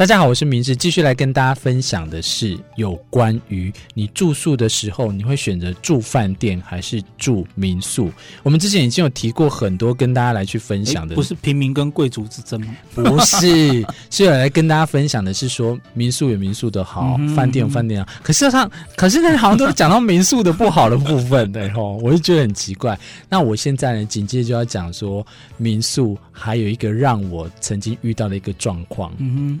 大家好，我是明志，继续来跟大家分享的是有关于你住宿的时候，你会选择住饭店还是住民宿？我们之前已经有提过很多，跟大家来去分享的，不是平民跟贵族之争吗？不是，是有来跟大家分享的是说民宿有民宿的好，嗯、饭店有饭店的好。可是上，可是那好像都讲到民宿的不好的部分，对 吼，我就觉得很奇怪。那我现在呢，紧接着就要讲说民宿还有一个让我曾经遇到的一个状况，嗯哼。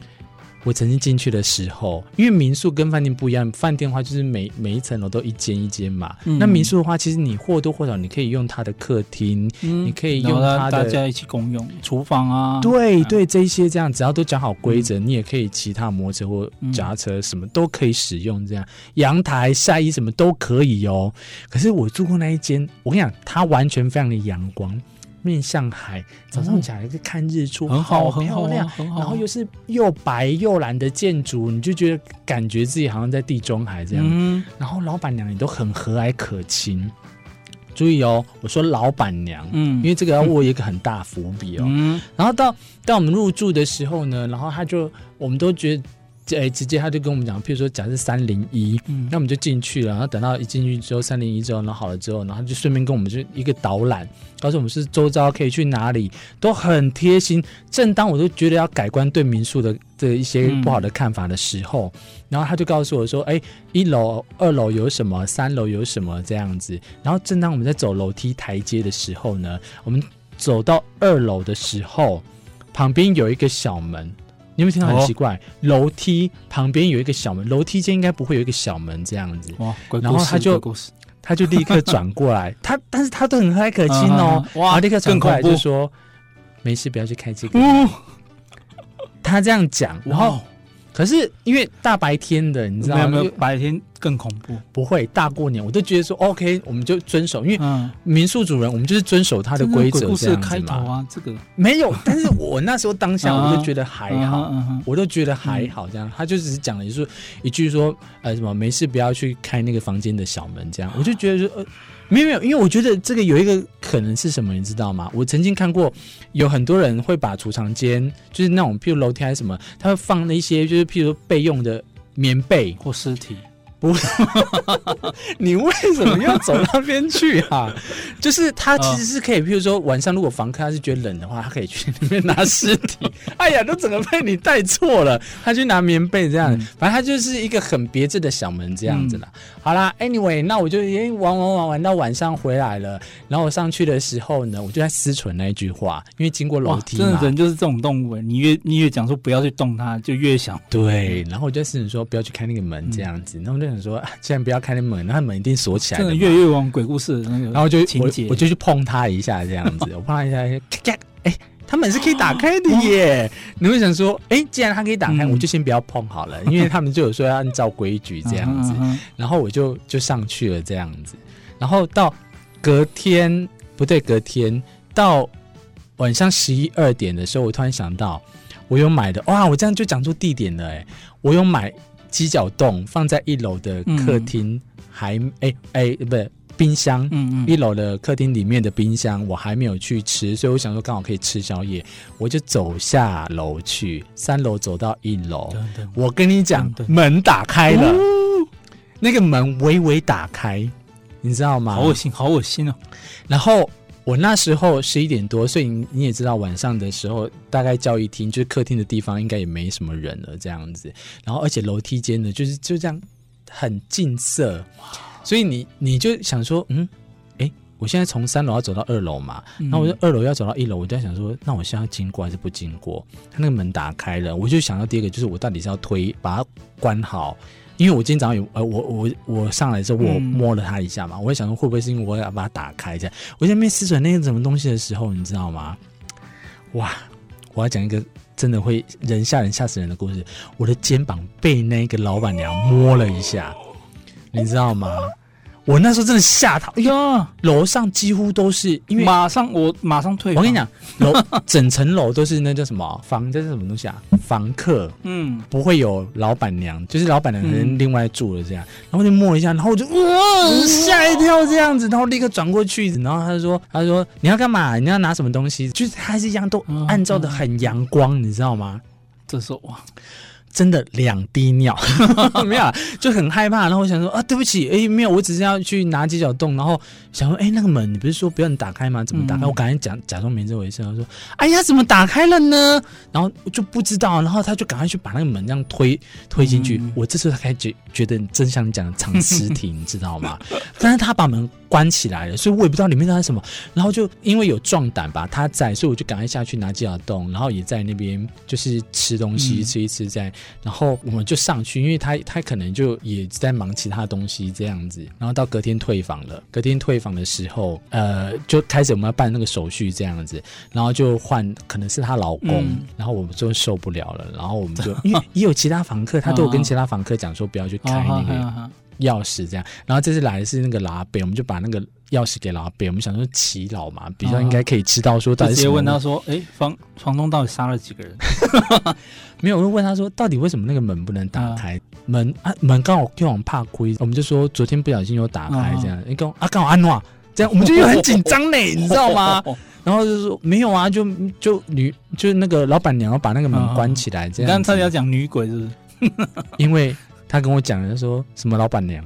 我曾经进去的时候，因为民宿跟饭店不一样，饭店的话就是每每一层楼都一间一间嘛。嗯、那民宿的话，其实你或多或少你可以用它的客厅，嗯、你可以用它的大家一起共用厨房啊。对对，这一些这样，只要都讲好规则，嗯、你也可以骑他摩托车或脚踏车，什么都可以使用。这样阳台晒衣什么都可以哦。可是我住过那一间，我跟你讲，它完全非常的阳光。面向海，早上起来就看日出，很好，很漂亮，很好。然后又是又白又蓝的建筑，你就觉得感觉自己好像在地中海这样。嗯、然后老板娘也都很和蔼可亲。注意哦，我说老板娘，嗯，因为这个要握一个很大伏笔哦。嗯、然后到到我们入住的时候呢，然后他就我们都觉得。哎，直接他就跟我们讲，譬如说，假设三零一，那我们就进去了。然后等到一进去之后，三零一之后，然后好了之后，然后就顺便跟我们就一个导览，告诉我们是周遭可以去哪里，都很贴心。正当我都觉得要改观对民宿的的一些不好的看法的时候，嗯、然后他就告诉我说：“哎，一楼、二楼有什么，三楼有什么这样子。”然后正当我们在走楼梯台阶的时候呢，我们走到二楼的时候，旁边有一个小门。你有没有听到很奇怪？楼、哦、梯旁边有一个小门，楼梯间应该不会有一个小门这样子。哇！然后他就他就立刻转过来，他但是他都很和蔼可亲哦。哇！立刻转过来就说：“没事，不要去开这个。哦”他这样讲，然后。可是因为大白天的，你知道吗？白天更恐怖。不会，大过年我都觉得说 OK，我们就遵守，因为民宿主人我们就是遵守他的规则这样子嘛。开头啊，这个没有，但是我那时候当下 我就觉得还好，我都觉得还好这样。他就只是讲了一句一句说呃什么没事，不要去开那个房间的小门这样，我就觉得说呃。没有没有，因为我觉得这个有一个可能是什么，你知道吗？我曾经看过有很多人会把储藏间，就是那种譬如楼梯还是什么，他会放那些就是譬如备用的棉被或尸体。不，你为什么要走那边去啊？就是他其实是可以，譬如说晚上如果房客他是觉得冷的话，他可以去里面拿尸体。哎呀，都整个被你带错了，他去拿棉被这样，反正他就是一个很别致的小门这样子啦。好啦，Anyway，那我就哎玩玩玩玩到晚上回来了，然后我上去的时候呢，我就在思忖那一句话，因为经过楼梯嘛，真的人就是这种动物，你越你越讲说不要去动它，就越想对。然后我就在思忖说不要去开那个门这样子，然后就。说，既然不要开那门，那门一定锁起来。真的越越往鬼故事那个，然后就我我就去碰它一下，这样子，我碰它一下，咔咔，哎，它门是可以打开的耶。你会想说，哎，既然它可以打开，我就先不要碰好了，因为他们就有说要按照规矩这样子。然后我就就上去了这样子，然后到隔天不对，隔天到晚上十一二点的时候，我突然想到，我有买的哇，我这样就讲出地点了哎，我有买。鸡脚冻放在一楼的客厅，嗯、还哎哎不是冰箱，嗯嗯，一楼的客厅里面的冰箱我还没有去吃，所以我想说刚好可以吃宵夜，我就走下楼去，三楼走到一楼，我跟你讲，门打开了，哦、那个门微微打开，你知道吗？好恶心，好恶心哦，然后。我那时候十一点多，所以你也知道晚上的时候，大概教育厅就是客厅的地方，应该也没什么人了这样子。然后而且楼梯间呢，就是就这样很近色，所以你你就想说，嗯，哎，我现在从三楼要走到二楼嘛，那我就二楼要走到一楼，我就在想说，那我现在要经过还是不经过？他那个门打开了，我就想到第一个就是我到底是要推把它关好。因为我今天早上有呃，我我我上来之后，我摸了它一下嘛，嗯、我会想说会不会是因为我要把它打开一下？我在那边思忖那个什么东西的时候，你知道吗？哇！我要讲一个真的会人吓人吓死人的故事。我的肩膀被那个老板娘摸了一下，你知道吗？我那时候真的吓到，哎呀，楼上几乎都是因为马上我马上退。我跟你讲，楼 整层楼都是那叫什么房？这是什么东西啊？房客，嗯，不会有老板娘，就是老板娘可能另外住了这样。然后就摸一下，然后我就哇吓一跳这样子，然后立刻转过去，然后他就说：“他就说你要干嘛？你要拿什么东西？”就是还是一样，都按照的很阳光，你知道吗？这时候哇。真的两滴尿，没有，就很害怕。然后我想说啊，对不起，哎，没有，我只是要去拿几脚洞。然后想说，哎，那个门你不是说不要你打开吗？怎么打开？嗯、我赶紧假假装没这回事。他说，哎呀，怎么打开了呢？然后就不知道。然后他就赶快去把那个门这样推推进去。嗯、我这时候才觉觉得，真像你讲的藏尸体，你知道吗？但是他把门关起来了，所以我也不知道里面在什么。然后就因为有壮胆吧，他在，所以我就赶快下去拿几脚冻，然后也在那边就是吃东西，嗯、吃一吃在。然后我们就上去，因为他他可能就也在忙其他东西这样子。然后到隔天退房了，隔天退房的时候，呃，就开始我们要办那个手续这样子。然后就换可能是她老公，嗯、然后我们就受不了了。然后我们就 因为也有其他房客，他都有跟其他房客讲说不要去开那个钥匙这样。然后这次来的是那个老伯，我们就把那个。钥匙给老伯，我们想说祈老嘛，比较应该可以知道说到底。直接问他说：“哎，房房东到底杀了几个人？”没有，我就问他说：“到底为什么那个门不能打开？门啊门刚好就往怕亏。”我们就说昨天不小心又打开这样。你讲啊，刚好安诺这样，我们就又很紧张嘞，你知道吗？然后就说没有啊，就就女就那个老板娘要把那个门关起来这样。刚才要讲女鬼是不是？因为他跟我讲的说什么老板娘，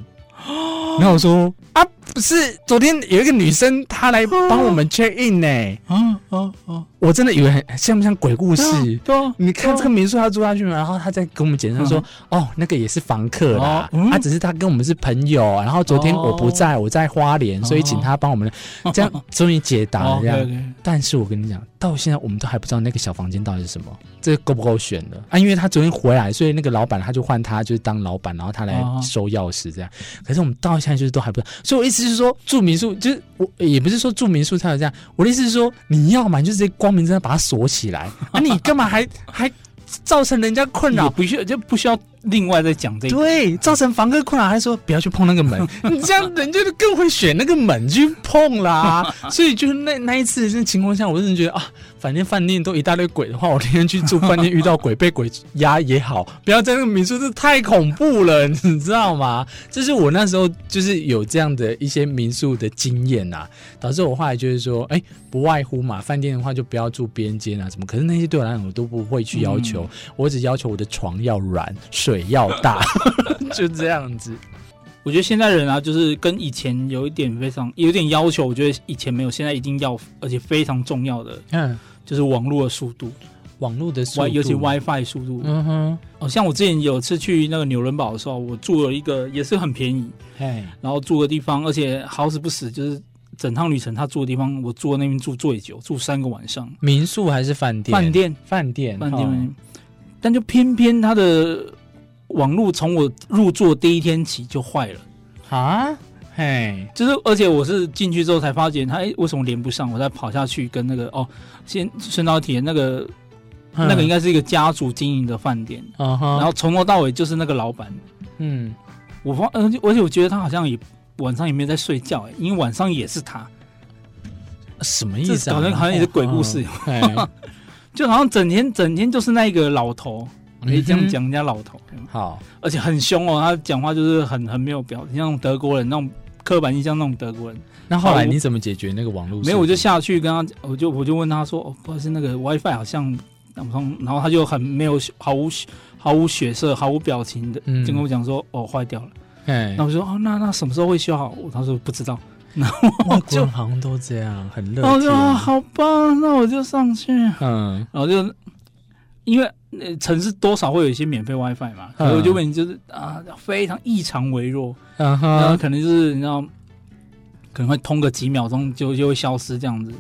然后我说啊。不是，昨天有一个女生，她来帮我们 check in 呢、欸。啊啊啊！我真的以为很像不像鬼故事？对、啊，你看这个民宿要住下去吗？然后她在跟我们解释说：“嗯、哦，那个也是房客啦，他、嗯啊、只是他跟我们是朋友。然后昨天我不在，我在花莲，所以请他帮我们这样 终于解答了这样。哦、okay, okay 但是我跟你讲，到现在我们都还不知道那个小房间到底是什么，这个够不够选的啊？因为他昨天回来，所以那个老板他就换他就是当老板，然后他来收钥匙这样。可是我们到现在就是都还不知道，所以我意思是说住民宿就是我也不是说住民宿才有这样，我的意思是说你要嘛就直接光。明正大把它锁起来，啊，你干嘛还还造成人家困扰？不需要就不需要。另外再讲这个，对，造成房客困扰，还说不要去碰那个门，你 这样人家就更会选那个门去碰啦。所以就是那那一次的情况下，我真的觉得啊，反正饭店都一大堆鬼的话，我天天去住饭店遇到鬼被鬼压也好，不要在那个民宿，这太恐怖了，你知道吗？就是我那时候就是有这样的一些民宿的经验呐，导致我后来就是说，哎，不外乎嘛，饭店的话就不要住边间啊什么。可是那些对我来讲，我都不会去要求，嗯、我只要求我的床要软，睡。水要大，就这样子。我觉得现在人啊，就是跟以前有一点非常有点要求。我觉得以前没有，现在一定要，而且非常重要的，嗯，就是网络的速度，网络的速度，尤其 WiFi 速度。嗯哼，哦，像我之前有次去那个纽伦堡的时候，我住了一个也是很便宜，哎然后住的地方，而且好死不死，就是整趟旅程他住的地方，我住的那边住最久，住三个晚上。民宿还是饭店？饭店，饭店，饭店。哦、但就偏偏他的。网络从我入座第一天起就坏了啊！嘿，就是而且我是进去之后才发现，他哎为什么连不上？我再跑下去跟那个哦，先顺道体验那个，嗯、那个应该是一个家族经营的饭店，嗯、然后从头到尾就是那个老板。嗯，我发而且而且我觉得他好像也晚上也没有在睡觉哎，因为晚上也是他，什么意思啊？好像好像也是鬼故事，哦、就好像整天整天就是那个老头。可以这样讲人家老头，嗯、好，而且很凶哦。他讲话就是很很没有表情，像德国人那种刻板印象那种德国人。那后来你怎么解决那个网络？没有，我就下去跟他，我就我就问他说：“哦，不好意思，那个 WiFi 好像打不通。”然后他就很没有毫无毫无血色、毫无表情的，就跟我讲说：“哦，坏掉了。”哎，那我就说：“哦，那那什么时候会修好？”他说：“不知道。”然后我就好像都这样，很热。我就说：“好吧，那我就上去。”嗯，然后就因为。那城市多少会有一些免费 WiFi 嘛？我就问你，就是啊，非常异常微弱，然后可能就是你知道，可能会通个几秒钟就就会消失这样子。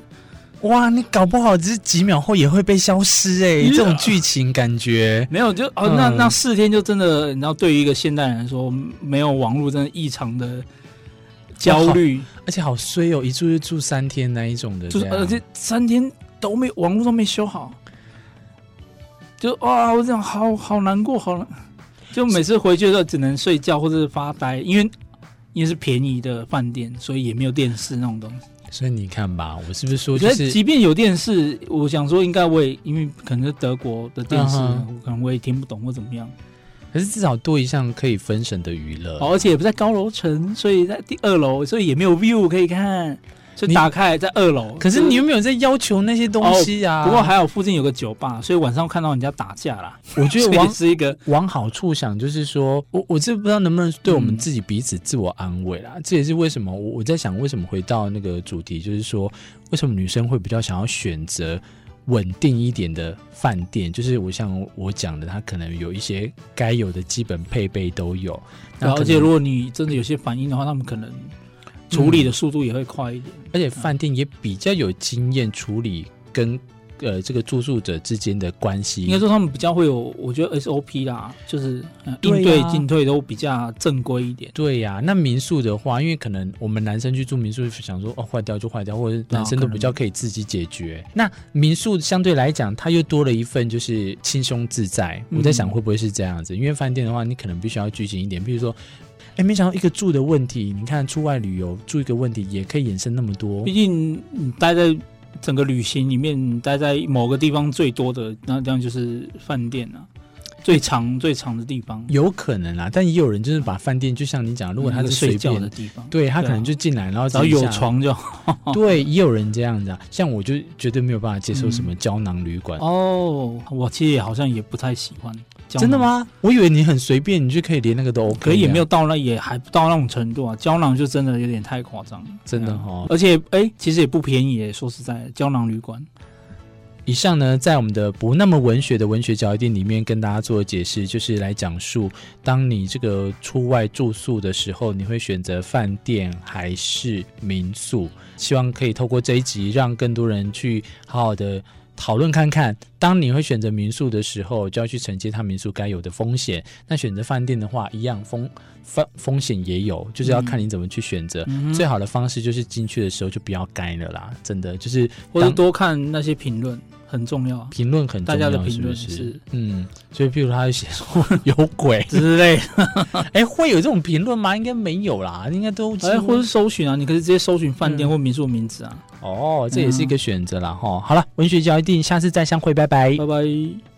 哇，你搞不好只是几秒后也会被消失哎、欸，这种剧情感觉 没有就哦，那那四天就真的，你知道，对于一个现代人来说，没有网络真的异常的焦虑，而且好衰哦，一住就住三天那一种的，就是而且三天都没网络都没修好。就哇，我这样好好难过，好难，就每次回去的时候只能睡觉或者是发呆，因为因为是便宜的饭店，所以也没有电视那种东西。所以你看吧，我是不是说，就是即便有电视，我想说应该我也因为可能是德国的电视，我可能我也听不懂或怎么样。可是至少多一项可以分神的娱乐，而且也不在高楼层，所以在第二楼，所以也没有 view 可以看。就打开在二楼，可是你有没有在要求那些东西啊？不过还好附近有个酒吧，所以晚上看到人家打架啦。我觉得往是一个往好处想，就是说我我这不知道能不能对我们自己彼此自我安慰啦。嗯、这也是为什么我我在想，为什么回到那个主题，就是说为什么女生会比较想要选择稳定一点的饭店？就是我像我讲的，它可能有一些该有的基本配备都有。而且如果你真的有些反应的话，他们可能。处理的速度也会快一点，嗯、而且饭店也比较有经验处理跟呃这个住宿者之间的关系。应该说他们比较会有，我觉得 SOP 啦，就是应对进退都比较正规一点。对呀、啊，那民宿的话，因为可能我们男生去住民宿，想说哦坏掉就坏掉，或者男生都比较可以自己解决。那民宿相对来讲，它又多了一份就是轻松自在。我在想会不会是这样子？嗯、因为饭店的话，你可能必须要拘谨一点，比如说。哎，没想到一个住的问题，你看出外旅游住一个问题也可以衍生那么多。毕竟你待在整个旅行里面，待在某个地方最多的，那这样就是饭店啊。最长最长的地方有可能啊，但也有人就是把饭店，就像你讲，如果他是睡觉的地方，对他可能就进来，然后只要有床就好。对，也有人这样子啊。像我就绝对没有办法接受什么胶囊旅馆哦，我其实也好像也不太喜欢。真的吗？我以为你很随便，你就可以连那个都 OK，可以也没有到那，也还不到那种程度啊。胶囊就真的有点太夸张了，真的哈。而且哎，其实也不便宜，说实在，胶囊旅馆。以上呢，在我们的不那么文学的文学角一定里面，跟大家做解释，就是来讲述，当你这个出外住宿的时候，你会选择饭店还是民宿？希望可以透过这一集，让更多人去好好的讨论看看。当你会选择民宿的时候，就要去承接它民宿该有的风险。那选择饭店的话，一样风风风险也有，就是要看你怎么去选择。嗯、最好的方式就是进去的时候就不要该了啦，真的就是或者多看那些评论。很重要啊，评论很重要，大家的评论是，嗯，所以譬如他写说 有鬼之类的，哎、欸，会有这种评论吗？应该没有啦，应该都哎，或是搜寻啊，你可以直接搜寻饭店或民宿名字啊，哦，这也是一个选择啦。哈、嗯。好了，文学交易定，下次再相会，拜拜，拜拜。